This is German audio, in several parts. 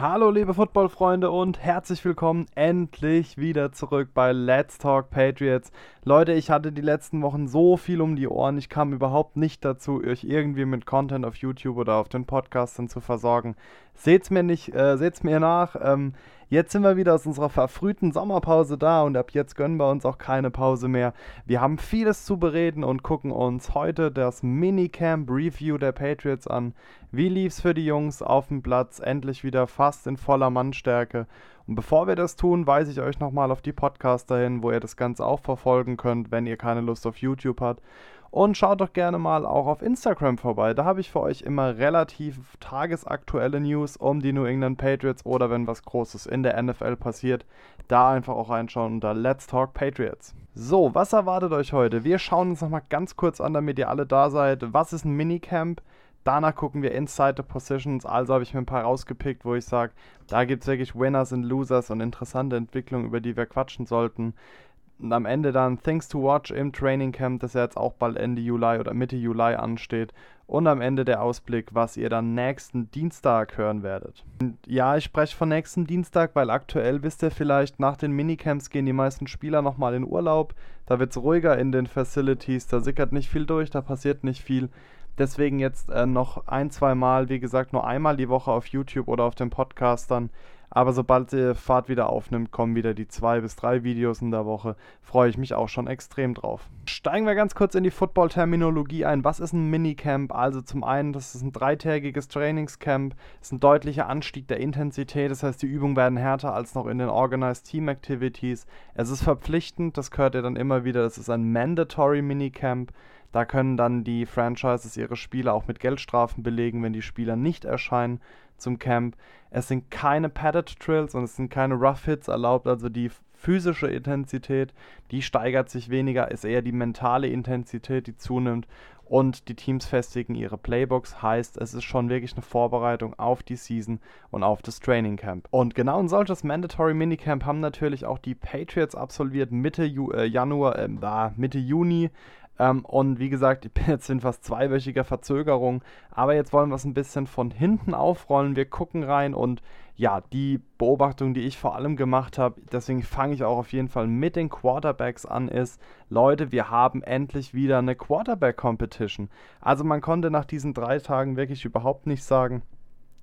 Hallo liebe Footballfreunde und herzlich willkommen endlich wieder zurück bei Let's Talk Patriots. Leute, ich hatte die letzten Wochen so viel um die Ohren, ich kam überhaupt nicht dazu, euch irgendwie mit Content auf YouTube oder auf den Podcastern zu versorgen. Seht's mir nicht, äh, seht's mir nach. Ähm, Jetzt sind wir wieder aus unserer verfrühten Sommerpause da und ab jetzt gönnen wir uns auch keine Pause mehr. Wir haben vieles zu bereden und gucken uns heute das Minicamp Review der Patriots an. Wie lief's für die Jungs auf dem Platz? Endlich wieder fast in voller Mannstärke. Und bevor wir das tun, weise ich euch nochmal auf die Podcaster hin, wo ihr das Ganze auch verfolgen könnt, wenn ihr keine Lust auf YouTube habt. Und schaut doch gerne mal auch auf Instagram vorbei. Da habe ich für euch immer relativ tagesaktuelle News um die New England Patriots oder wenn was Großes in der NFL passiert. Da einfach auch reinschauen unter Let's Talk Patriots. So, was erwartet euch heute? Wir schauen uns nochmal ganz kurz an, damit ihr alle da seid. Was ist ein Minicamp? Danach gucken wir Inside the Positions. Also habe ich mir ein paar rausgepickt, wo ich sage, da gibt es wirklich Winners und Losers und interessante Entwicklungen, über die wir quatschen sollten. Und am Ende dann Things to Watch im Training Camp, das ja jetzt auch bald Ende Juli oder Mitte Juli ansteht. Und am Ende der Ausblick, was ihr dann nächsten Dienstag hören werdet. Und ja, ich spreche von nächsten Dienstag, weil aktuell wisst ihr vielleicht, nach den Minicamps gehen die meisten Spieler nochmal in Urlaub. Da wird es ruhiger in den Facilities, da sickert nicht viel durch, da passiert nicht viel. Deswegen jetzt äh, noch ein, zwei Mal, wie gesagt, nur einmal die Woche auf YouTube oder auf dem Podcast dann aber sobald die Fahrt wieder aufnimmt, kommen wieder die zwei bis drei Videos in der Woche. Freue ich mich auch schon extrem drauf. Steigen wir ganz kurz in die Football-Terminologie ein. Was ist ein Minicamp? Also zum einen, das ist ein dreitägiges Trainingscamp, das ist ein deutlicher Anstieg der Intensität. Das heißt, die Übungen werden härter als noch in den Organized Team Activities. Es ist verpflichtend, das gehört ihr dann immer wieder. Das ist ein Mandatory Minicamp. Da können dann die Franchises ihre Spieler auch mit Geldstrafen belegen, wenn die Spieler nicht erscheinen zum Camp. Es sind keine Padded Drills und es sind keine Rough Hits erlaubt, also die physische Intensität, die steigert sich weniger, ist eher die mentale Intensität, die zunimmt und die Teams festigen ihre Playbooks, heißt, es ist schon wirklich eine Vorbereitung auf die Season und auf das Training Camp. Und genau ein solches Mandatory Minicamp haben natürlich auch die Patriots absolviert Mitte Ju äh, Januar, äh, Mitte Juni ähm, und wie gesagt, ich bin jetzt in fast zweiwöchiger Verzögerung. Aber jetzt wollen wir es ein bisschen von hinten aufrollen. Wir gucken rein und ja, die Beobachtung, die ich vor allem gemacht habe, deswegen fange ich auch auf jeden Fall mit den Quarterbacks an, ist, Leute, wir haben endlich wieder eine Quarterback-Competition. Also man konnte nach diesen drei Tagen wirklich überhaupt nicht sagen,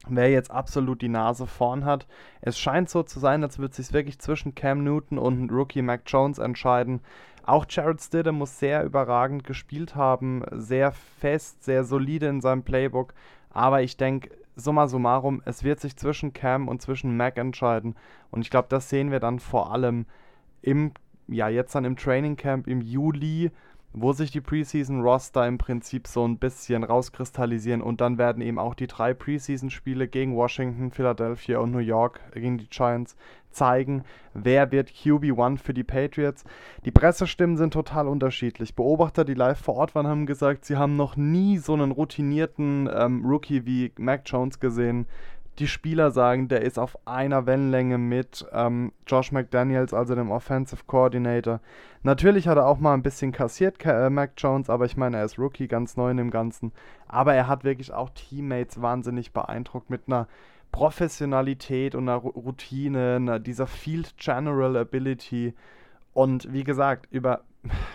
wer jetzt absolut die Nase vorn hat. Es scheint so zu sein, als würde es sich wirklich zwischen Cam Newton und Rookie Mac Jones entscheiden. Auch Jared Stidham muss sehr überragend gespielt haben, sehr fest, sehr solide in seinem Playbook. Aber ich denke, summa summarum, es wird sich zwischen Cam und zwischen Mac entscheiden. Und ich glaube, das sehen wir dann vor allem im, ja, jetzt dann im Training Camp im Juli wo sich die Preseason-Roster im Prinzip so ein bisschen rauskristallisieren und dann werden eben auch die drei Preseason-Spiele gegen Washington, Philadelphia und New York gegen die Giants zeigen, wer wird QB1 für die Patriots. Die Pressestimmen sind total unterschiedlich. Beobachter, die live vor Ort waren, haben gesagt, sie haben noch nie so einen routinierten ähm, Rookie wie Mac Jones gesehen die Spieler sagen, der ist auf einer Wellenlänge mit ähm, Josh McDaniels, also dem Offensive Coordinator. Natürlich hat er auch mal ein bisschen kassiert, äh, Mac Jones, aber ich meine, er ist Rookie, ganz neu in dem Ganzen. Aber er hat wirklich auch Teammates wahnsinnig beeindruckt mit einer Professionalität und einer Routine, einer, dieser Field General Ability. Und wie gesagt, über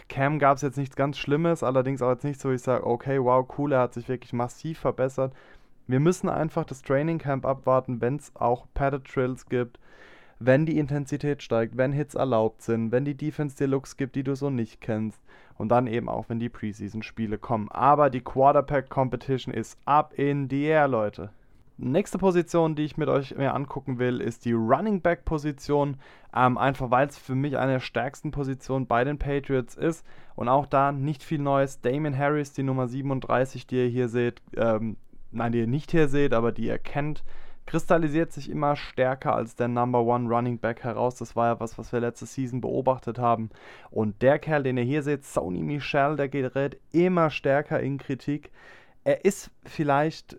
Cam gab es jetzt nichts ganz Schlimmes, allerdings auch jetzt nicht so, ich sage, okay, wow, cool, er hat sich wirklich massiv verbessert. Wir müssen einfach das Training Camp abwarten, wenn es auch Padded Drills gibt, wenn die Intensität steigt, wenn Hits erlaubt sind, wenn die Defense dir Looks gibt, die du so nicht kennst und dann eben auch, wenn die Preseason-Spiele kommen. Aber die Quarterback Competition ist up in the air, Leute. Nächste Position, die ich mit euch mehr angucken will, ist die Running Back Position. Ähm, einfach weil es für mich eine der stärksten Positionen bei den Patriots ist. Und auch da nicht viel Neues. Damon Harris, die Nummer 37, die ihr hier seht, ähm, nein, die ihr nicht hier seht, aber die ihr kennt, kristallisiert sich immer stärker als der Number One Running Back heraus. Das war ja was, was wir letzte Season beobachtet haben. Und der Kerl, den ihr hier seht, Sony Michel, der gerät immer stärker in Kritik. Er ist vielleicht,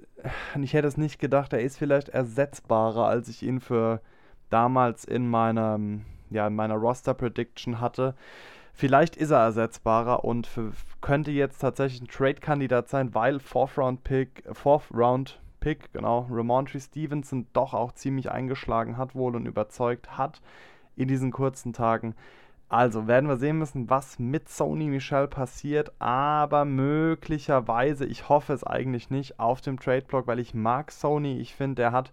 ich hätte es nicht gedacht, er ist vielleicht ersetzbarer, als ich ihn für damals in meiner, ja, in meiner Roster Prediction hatte. Vielleicht ist er ersetzbarer und für, könnte jetzt tatsächlich ein Trade-Kandidat sein, weil Fourth Round Pick, Fourth Round Pick, genau, Ramontry Stevenson doch auch ziemlich eingeschlagen hat wohl und überzeugt hat in diesen kurzen Tagen. Also werden wir sehen müssen, was mit Sony Michel passiert, aber möglicherweise, ich hoffe es eigentlich nicht, auf dem Trade-Block, weil ich mag Sony. Ich finde, der hat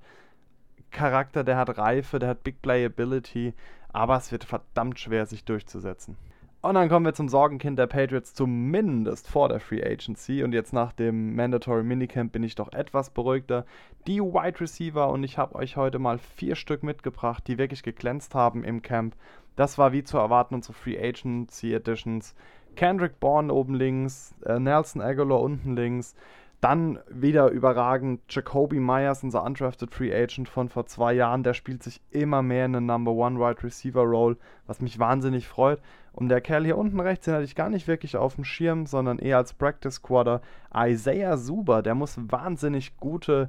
Charakter, der hat Reife, der hat Big Playability, aber es wird verdammt schwer, sich durchzusetzen. Und dann kommen wir zum Sorgenkind der Patriots, zumindest vor der Free Agency. Und jetzt nach dem Mandatory Minicamp bin ich doch etwas beruhigter. Die Wide Receiver und ich habe euch heute mal vier Stück mitgebracht, die wirklich geglänzt haben im Camp. Das war wie zu erwarten unsere Free Agency Editions. Kendrick Bourne oben links, äh, Nelson Aguilar unten links, dann wieder überragend Jacoby Myers, unser undrafted Free Agent von vor zwei Jahren. Der spielt sich immer mehr in eine Number One Wide Receiver Role, was mich wahnsinnig freut. Und der Kerl hier unten rechts, den hatte ich gar nicht wirklich auf dem Schirm, sondern eher als Practice Squatter. Isaiah Suber, der muss wahnsinnig gute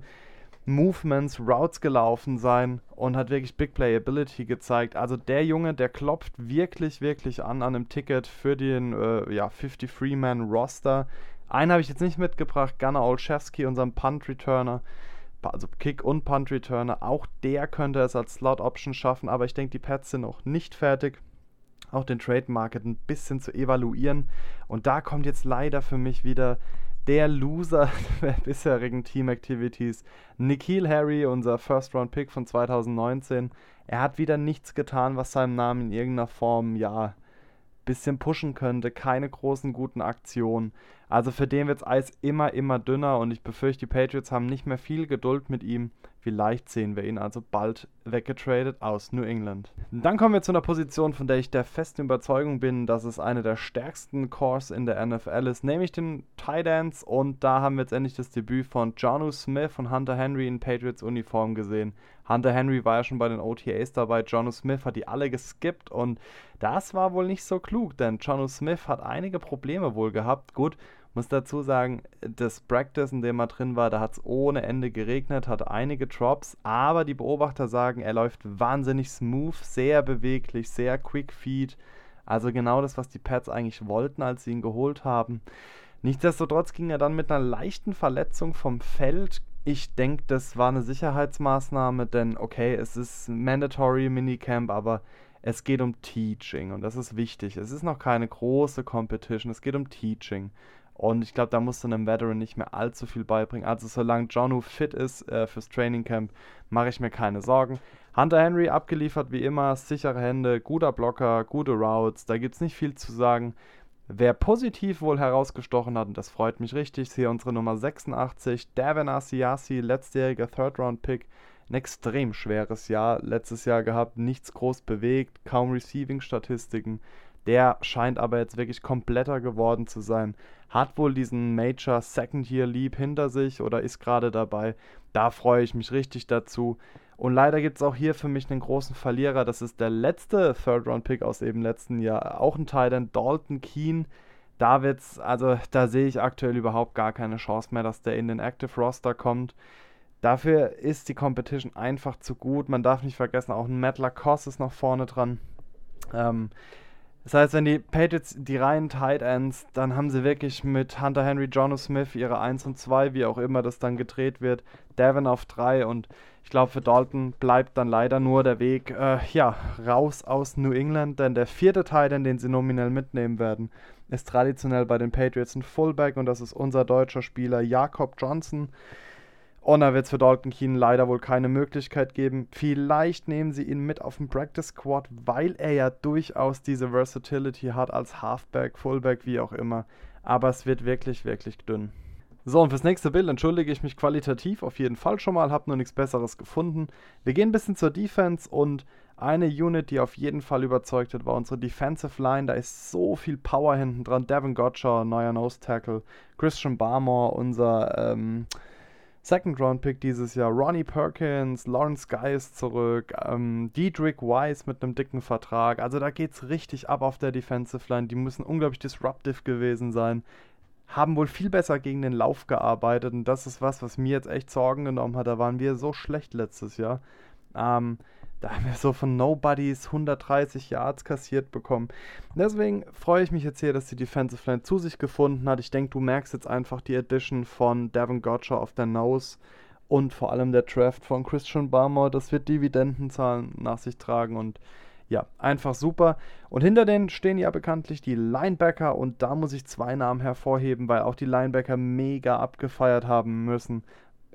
Movements, Routes gelaufen sein und hat wirklich Big Playability gezeigt. Also der Junge, der klopft wirklich, wirklich an an einem Ticket für den äh, ja, 53-Man-Roster. Einen habe ich jetzt nicht mitgebracht, Gunnar Olszewski, unserem Punt-Returner. Also Kick- und Punt-Returner. Auch der könnte es als Slot-Option schaffen, aber ich denke, die Pads sind noch nicht fertig. Auch den Trade-Market ein bisschen zu evaluieren. Und da kommt jetzt leider für mich wieder der Loser der bisherigen Team-Activities. Nikhil Harry, unser First-Round-Pick von 2019. Er hat wieder nichts getan, was seinem Namen in irgendeiner Form, ja, bisschen pushen könnte. Keine großen guten Aktionen. Also für den wird das Eis immer, immer dünner und ich befürchte, die Patriots haben nicht mehr viel Geduld mit ihm. Vielleicht sehen wir ihn also bald weggetradet aus New England. Dann kommen wir zu einer Position, von der ich der festen Überzeugung bin, dass es eine der stärksten Cores in der NFL ist, nämlich den Tight Ends. Und da haben wir jetzt endlich das Debüt von Jonu Smith und Hunter Henry in Patriots Uniform gesehen. Hunter Henry war ja schon bei den OTAs dabei, Jonu Smith hat die alle geskippt und das war wohl nicht so klug, denn Jonu Smith hat einige Probleme wohl gehabt. Gut, muss dazu sagen, das Practice, in dem er drin war, da hat es ohne Ende geregnet, hat einige Drops, aber die Beobachter sagen, er läuft wahnsinnig smooth, sehr beweglich, sehr quick feed. Also genau das, was die Pats eigentlich wollten, als sie ihn geholt haben. Nichtsdestotrotz ging er dann mit einer leichten Verletzung vom Feld. Ich denke, das war eine Sicherheitsmaßnahme, denn okay, es ist Mandatory Minicamp, aber es geht um Teaching und das ist wichtig. Es ist noch keine große Competition, es geht um Teaching. Und ich glaube, da musst du einem Veteran nicht mehr allzu viel beibringen. Also solange Jonu fit ist äh, fürs Training Camp, mache ich mir keine Sorgen. Hunter Henry abgeliefert wie immer, sichere Hände, guter Blocker, gute Routes, da gibt es nicht viel zu sagen. Wer positiv wohl herausgestochen hat, und das freut mich richtig, ist hier unsere Nummer 86, Devin Asiasi, letztjähriger Third-Round-Pick. Ein extrem schweres Jahr letztes Jahr gehabt, nichts groß bewegt, kaum Receiving-Statistiken. Der scheint aber jetzt wirklich kompletter geworden zu sein. Hat wohl diesen Major Second Year Leap hinter sich oder ist gerade dabei. Da freue ich mich richtig dazu. Und leider gibt es auch hier für mich einen großen Verlierer. Das ist der letzte Third Round Pick aus eben letzten Jahr. Auch ein Titan, Dalton Keen. Da wird's, also da sehe ich aktuell überhaupt gar keine Chance mehr, dass der in den Active Roster kommt. Dafür ist die Competition einfach zu gut. Man darf nicht vergessen, auch ein Matt Lacoste ist noch vorne dran. Ähm, das heißt, wenn die Patriots die reinen Tight Ends, dann haben sie wirklich mit Hunter Henry, Jono Smith ihre 1 und 2, wie auch immer das dann gedreht wird, Devin auf 3 und ich glaube, für Dalton bleibt dann leider nur der Weg, äh, ja, raus aus New England, denn der vierte Tight End, den sie nominell mitnehmen werden, ist traditionell bei den Patriots ein Fullback. Und das ist unser deutscher Spieler Jakob Johnson. Und da wird es für Dalton Keen leider wohl keine Möglichkeit geben. Vielleicht nehmen sie ihn mit auf den Practice Squad, weil er ja durchaus diese Versatility hat als Halfback, Fullback, wie auch immer. Aber es wird wirklich, wirklich dünn. So, und fürs nächste Bild entschuldige ich mich qualitativ auf jeden Fall schon mal, habe nur nichts Besseres gefunden. Wir gehen ein bisschen zur Defense und eine Unit, die auf jeden Fall überzeugt hat, war unsere Defensive Line. Da ist so viel Power hinten dran. Devin Gotcha, neuer Nose Tackle. Christian Barmore, unser ähm, Second-Round-Pick dieses Jahr. Ronnie Perkins, Lawrence Guy ist zurück, ähm, Diedrich Weiss mit einem dicken Vertrag. Also da geht es richtig ab auf der Defensive Line. Die müssen unglaublich disruptive gewesen sein. Haben wohl viel besser gegen den Lauf gearbeitet und das ist was, was mir jetzt echt Sorgen genommen hat. Da waren wir so schlecht letztes Jahr. Ähm, da haben wir so von Nobodies 130 Yards kassiert bekommen. Deswegen freue ich mich jetzt hier, dass die Defensive Line zu sich gefunden hat. Ich denke, du merkst jetzt einfach die Addition von Devin Gotcha auf der Nose und vor allem der Draft von Christian Barmore, das wird Dividendenzahlen nach sich tragen und ja, einfach super. Und hinter denen stehen ja bekanntlich die Linebacker und da muss ich zwei Namen hervorheben, weil auch die Linebacker mega abgefeiert haben müssen.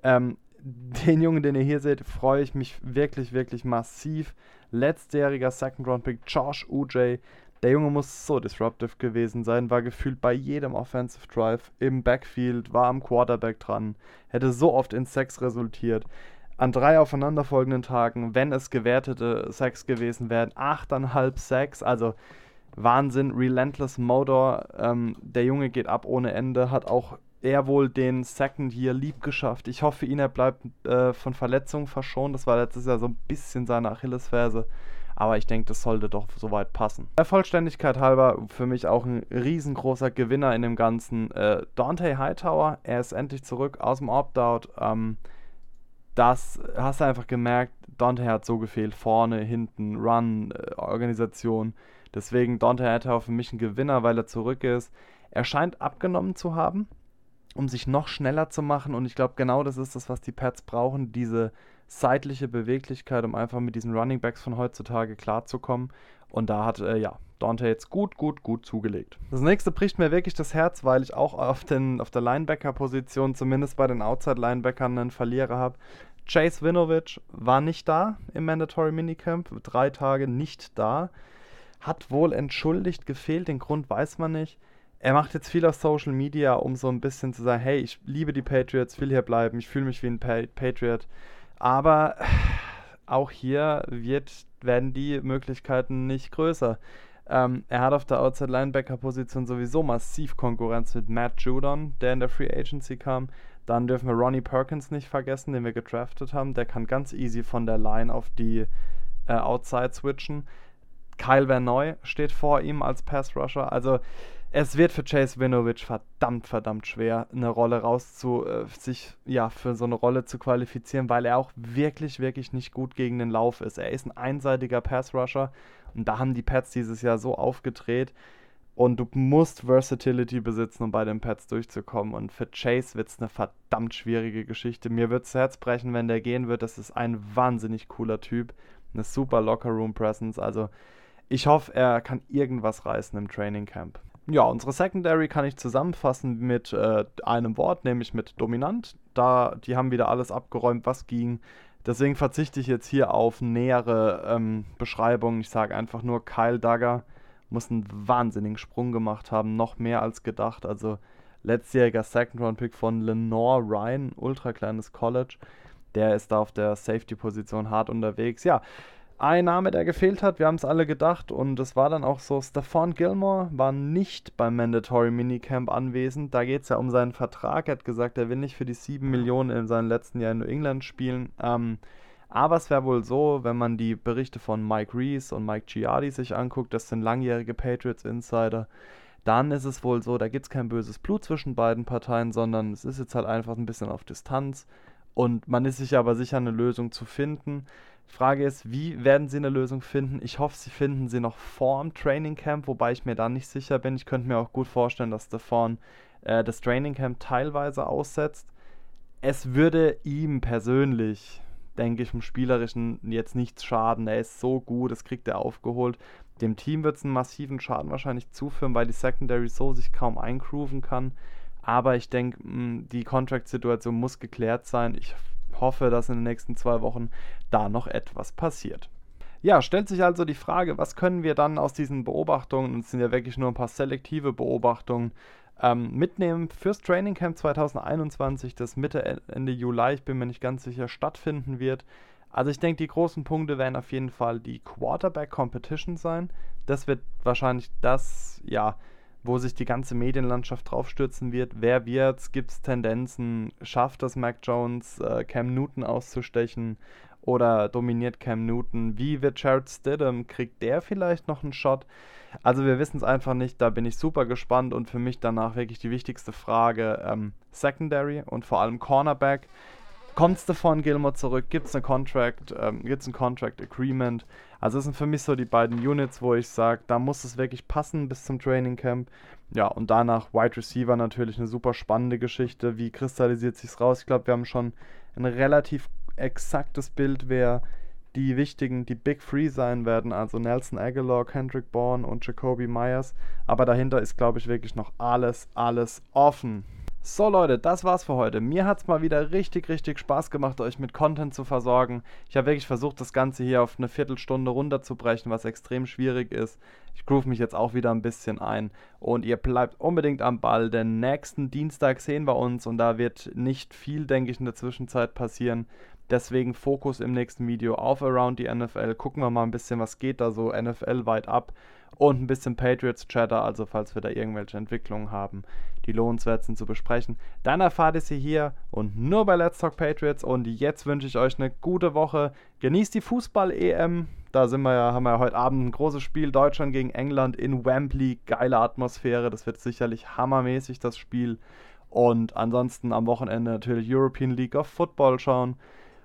Ähm, den Jungen, den ihr hier seht, freue ich mich wirklich, wirklich massiv. Letztjähriger Second-Round-Pick Josh Uj. Der Junge muss so disruptive gewesen sein, war gefühlt bei jedem Offensive Drive im Backfield, war am Quarterback dran, hätte so oft in Sex resultiert an drei aufeinanderfolgenden Tagen, wenn es gewertete Sex gewesen wären, 8,5 Sex, also Wahnsinn, Relentless Motor. Ähm, der Junge geht ab ohne Ende, hat auch er wohl den Second Year lieb geschafft. Ich hoffe ihn, er bleibt äh, von Verletzungen verschont. Das war letztes Jahr so ein bisschen seine Achillesferse. Aber ich denke, das sollte doch soweit passen. Der Vollständigkeit halber für mich auch ein riesengroßer Gewinner in dem Ganzen. Äh, Dante Hightower, er ist endlich zurück aus dem Opt-out. Ähm, das hast du einfach gemerkt, Dante hat so gefehlt. Vorne, hinten, Run, äh, Organisation. Deswegen Dante Hightower für mich ein Gewinner, weil er zurück ist. Er scheint abgenommen zu haben, um sich noch schneller zu machen. Und ich glaube, genau das ist das, was die Pets brauchen. Diese seitliche Beweglichkeit, um einfach mit diesen Running Backs von heutzutage klarzukommen. Und da hat, äh, ja, Dante jetzt gut, gut, gut zugelegt. Das nächste bricht mir wirklich das Herz, weil ich auch auf, den, auf der Linebacker-Position, zumindest bei den Outside-Linebackern, einen Verlierer habe. Chase Winovich war nicht da im Mandatory Minicamp, drei Tage nicht da. Hat wohl entschuldigt gefehlt, den Grund weiß man nicht. Er macht jetzt viel auf Social Media, um so ein bisschen zu sagen, hey, ich liebe die Patriots, will hier bleiben, ich fühle mich wie ein Patriot. Aber auch hier wird, werden die Möglichkeiten nicht größer. Ähm, er hat auf der Outside Linebacker Position sowieso massiv Konkurrenz mit Matt Judon, der in der Free Agency kam. Dann dürfen wir Ronnie Perkins nicht vergessen, den wir gedraftet haben. Der kann ganz easy von der Line auf die äh, Outside switchen. Kyle Verneu steht vor ihm als Pass Rusher. Also es wird für Chase Winovich verdammt, verdammt schwer, eine Rolle rauszu, äh, sich ja für so eine Rolle zu qualifizieren, weil er auch wirklich, wirklich nicht gut gegen den Lauf ist. Er ist ein einseitiger Pass-Rusher und da haben die Pets dieses Jahr so aufgedreht. Und du musst Versatility besitzen, um bei den Pets durchzukommen. Und für Chase wird es eine verdammt schwierige Geschichte. Mir wird das Herz brechen, wenn der gehen wird. Das ist ein wahnsinnig cooler Typ. Eine super Locker-Room-Presence. Also ich hoffe, er kann irgendwas reißen im Training Camp. Ja, unsere Secondary kann ich zusammenfassen mit äh, einem Wort, nämlich mit dominant. Da, die haben wieder alles abgeräumt, was ging. Deswegen verzichte ich jetzt hier auf nähere ähm, Beschreibungen. Ich sage einfach nur, Kyle Dagger muss einen wahnsinnigen Sprung gemacht haben, noch mehr als gedacht. Also letztjähriger Second-Round-Pick von Lenore Ryan, ultra kleines College. Der ist da auf der Safety-Position hart unterwegs. Ja, ein Name, der gefehlt hat, wir haben es alle gedacht und es war dann auch so, Stephon Gilmore war nicht beim Mandatory Minicamp anwesend. Da geht es ja um seinen Vertrag. Er hat gesagt, er will nicht für die 7 Millionen in seinem letzten Jahr in New England spielen. Ähm, aber es wäre wohl so, wenn man die Berichte von Mike Reese und Mike Giardi sich anguckt, das sind langjährige Patriots Insider, dann ist es wohl so, da gibt es kein böses Blut zwischen beiden Parteien, sondern es ist jetzt halt einfach ein bisschen auf Distanz und man ist sich aber sicher, eine Lösung zu finden. Frage ist, wie werden sie eine Lösung finden? Ich hoffe, sie finden sie noch vor dem Training Camp, wobei ich mir da nicht sicher bin. Ich könnte mir auch gut vorstellen, dass Stefan äh, das Training Camp teilweise aussetzt. Es würde ihm persönlich, denke ich, im Spielerischen jetzt nichts schaden. Er ist so gut, das kriegt er aufgeholt. Dem Team wird es einen massiven Schaden wahrscheinlich zuführen, weil die Secondary so sich kaum eingrooven kann. Aber ich denke, die Contract-Situation muss geklärt sein. Ich hoffe, dass in den nächsten zwei Wochen da noch etwas passiert. Ja, stellt sich also die Frage, was können wir dann aus diesen Beobachtungen, und es sind ja wirklich nur ein paar selektive Beobachtungen, ähm, mitnehmen fürs Training Camp 2021, das Mitte, Ende Juli, ich bin mir nicht ganz sicher, stattfinden wird. Also ich denke, die großen Punkte werden auf jeden Fall die Quarterback Competition sein. Das wird wahrscheinlich das, ja, wo sich die ganze Medienlandschaft draufstürzen wird. Wer wird's? Gibt es Tendenzen? Schafft es Mac Jones, äh, Cam Newton auszustechen? Oder dominiert Cam Newton? Wie wird Jared Stidham? Kriegt der vielleicht noch einen Shot? Also wir wissen es einfach nicht, da bin ich super gespannt und für mich danach wirklich die wichtigste Frage ähm, Secondary und vor allem Cornerback. Kommt Stephon Gilmore zurück? Gibt es eine Contract? Ähm, Gibt es ein Contract Agreement? Also das sind für mich so die beiden Units, wo ich sage, da muss es wirklich passen bis zum Training Camp. Ja, und danach Wide Receiver natürlich eine super spannende Geschichte. Wie kristallisiert sich's raus? Ich glaube, wir haben schon ein relativ exaktes Bild, wer die wichtigen, die Big Three sein werden, also Nelson Aguilar, Kendrick Bourne und Jacoby Myers. Aber dahinter ist, glaube ich, wirklich noch alles, alles offen. So Leute, das war's für heute. Mir hat's mal wieder richtig, richtig Spaß gemacht, euch mit Content zu versorgen. Ich habe wirklich versucht, das Ganze hier auf eine Viertelstunde runterzubrechen, was extrem schwierig ist. Ich groove mich jetzt auch wieder ein bisschen ein. Und ihr bleibt unbedingt am Ball, denn nächsten Dienstag sehen wir uns und da wird nicht viel, denke ich, in der Zwischenzeit passieren. Deswegen Fokus im nächsten Video auf Around the NFL. Gucken wir mal ein bisschen, was geht da so NFL weit ab und ein bisschen Patriots Chatter, also falls wir da irgendwelche Entwicklungen haben, die lohnenswert sind zu besprechen. Dann erfahrt ihr sie hier und nur bei Let's Talk Patriots und jetzt wünsche ich euch eine gute Woche. Genießt die Fußball-EM. Da sind wir ja, haben wir ja heute Abend ein großes Spiel Deutschland gegen England in Wembley. Geile Atmosphäre, das wird sicherlich hammermäßig das Spiel. Und ansonsten am Wochenende natürlich European League of Football schauen.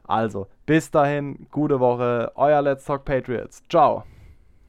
Also, bis dahin, gute Woche, euer Let's Talk Patriots. Ciao.